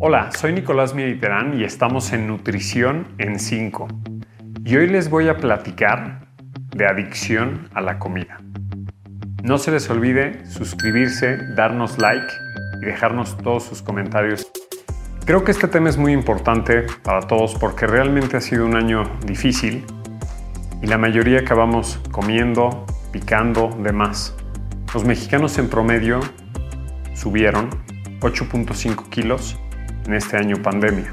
Hola, soy Nicolás Mediterán y estamos en Nutrición en 5. Y hoy les voy a platicar de adicción a la comida. No se les olvide suscribirse, darnos like y dejarnos todos sus comentarios. Creo que este tema es muy importante para todos porque realmente ha sido un año difícil y la mayoría acabamos comiendo, picando de más. Los mexicanos en promedio subieron 8.5 kilos en este año pandemia.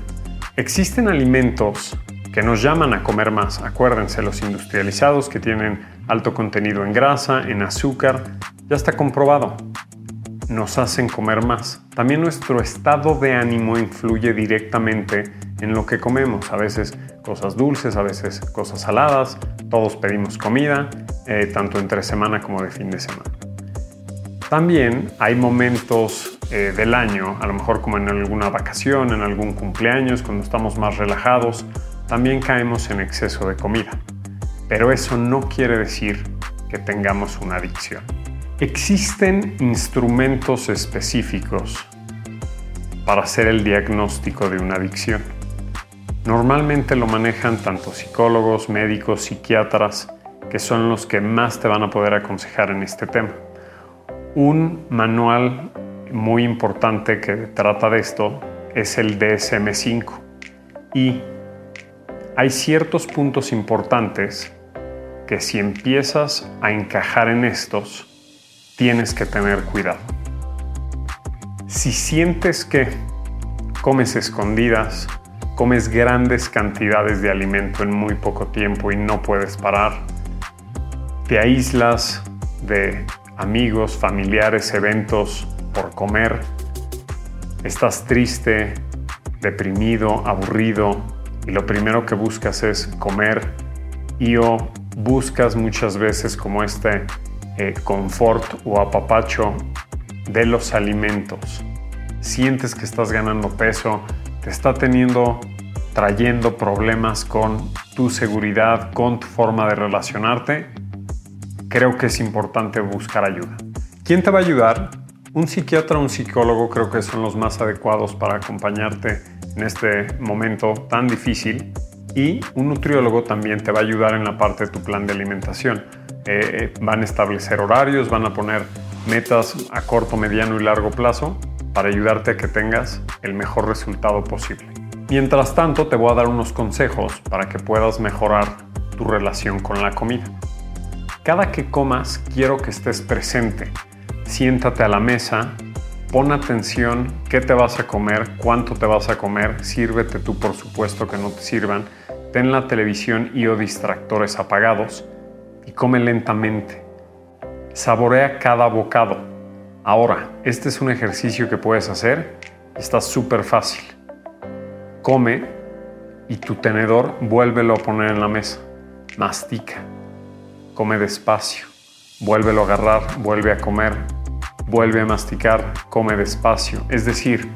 Existen alimentos que nos llaman a comer más. Acuérdense, los industrializados que tienen alto contenido en grasa, en azúcar, ya está comprobado. Nos hacen comer más. También nuestro estado de ánimo influye directamente en lo que comemos. A veces cosas dulces, a veces cosas saladas. Todos pedimos comida, eh, tanto entre semana como de fin de semana. También hay momentos eh, del año, a lo mejor como en alguna vacación, en algún cumpleaños, cuando estamos más relajados, también caemos en exceso de comida. Pero eso no quiere decir que tengamos una adicción. Existen instrumentos específicos para hacer el diagnóstico de una adicción. Normalmente lo manejan tanto psicólogos, médicos, psiquiatras, que son los que más te van a poder aconsejar en este tema. Un manual muy importante que trata de esto es el DSM5 y hay ciertos puntos importantes que si empiezas a encajar en estos, tienes que tener cuidado. Si sientes que comes escondidas, comes grandes cantidades de alimento en muy poco tiempo y no puedes parar, te aíslas de amigos, familiares, eventos por comer, estás triste, deprimido, aburrido y lo primero que buscas es comer y o buscas muchas veces como este eh, confort o apapacho de los alimentos. Sientes que estás ganando peso, te está teniendo, trayendo problemas con tu seguridad, con tu forma de relacionarte, creo que es importante buscar ayuda. ¿Quién te va a ayudar? Un psiquiatra o un psicólogo creo que son los más adecuados para acompañarte en este momento tan difícil y un nutriólogo también te va a ayudar en la parte de tu plan de alimentación. Eh, eh, van a establecer horarios, van a poner metas a corto, mediano y largo plazo para ayudarte a que tengas el mejor resultado posible. Mientras tanto, te voy a dar unos consejos para que puedas mejorar tu relación con la comida. Cada que comas, quiero que estés presente. Siéntate a la mesa, pon atención qué te vas a comer, cuánto te vas a comer, sírvete tú por supuesto que no te sirvan, ten la televisión y o distractores apagados y come lentamente. Saborea cada bocado. Ahora, este es un ejercicio que puedes hacer está súper fácil. Come y tu tenedor vuélvelo a poner en la mesa. Mastica come despacio, vuélvelo a agarrar, vuelve a comer, vuelve a masticar, come despacio. Es decir,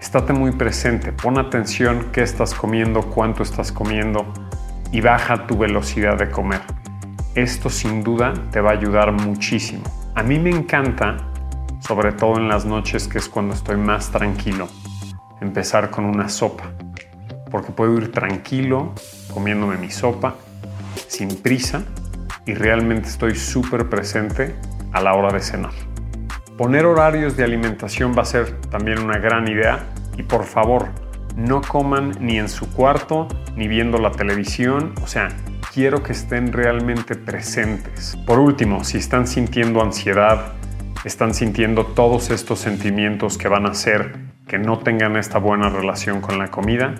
estate muy presente, pon atención qué estás comiendo, cuánto estás comiendo y baja tu velocidad de comer. Esto sin duda te va a ayudar muchísimo. A mí me encanta, sobre todo en las noches que es cuando estoy más tranquilo, empezar con una sopa, porque puedo ir tranquilo comiéndome mi sopa, sin prisa y realmente estoy súper presente a la hora de cenar. Poner horarios de alimentación va a ser también una gran idea. Y por favor, no coman ni en su cuarto ni viendo la televisión, o sea, quiero que estén realmente presentes. Por último, si están sintiendo ansiedad, están sintiendo todos estos sentimientos que van a hacer que no tengan esta buena relación con la comida,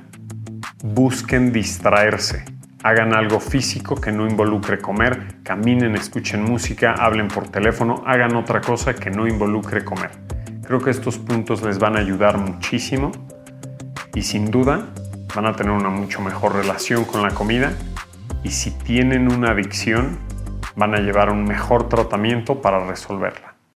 busquen distraerse hagan algo físico que no involucre comer, caminen, escuchen música, hablen por teléfono, hagan otra cosa que no involucre comer. Creo que estos puntos les van a ayudar muchísimo y sin duda van a tener una mucho mejor relación con la comida y si tienen una adicción van a llevar un mejor tratamiento para resolverla.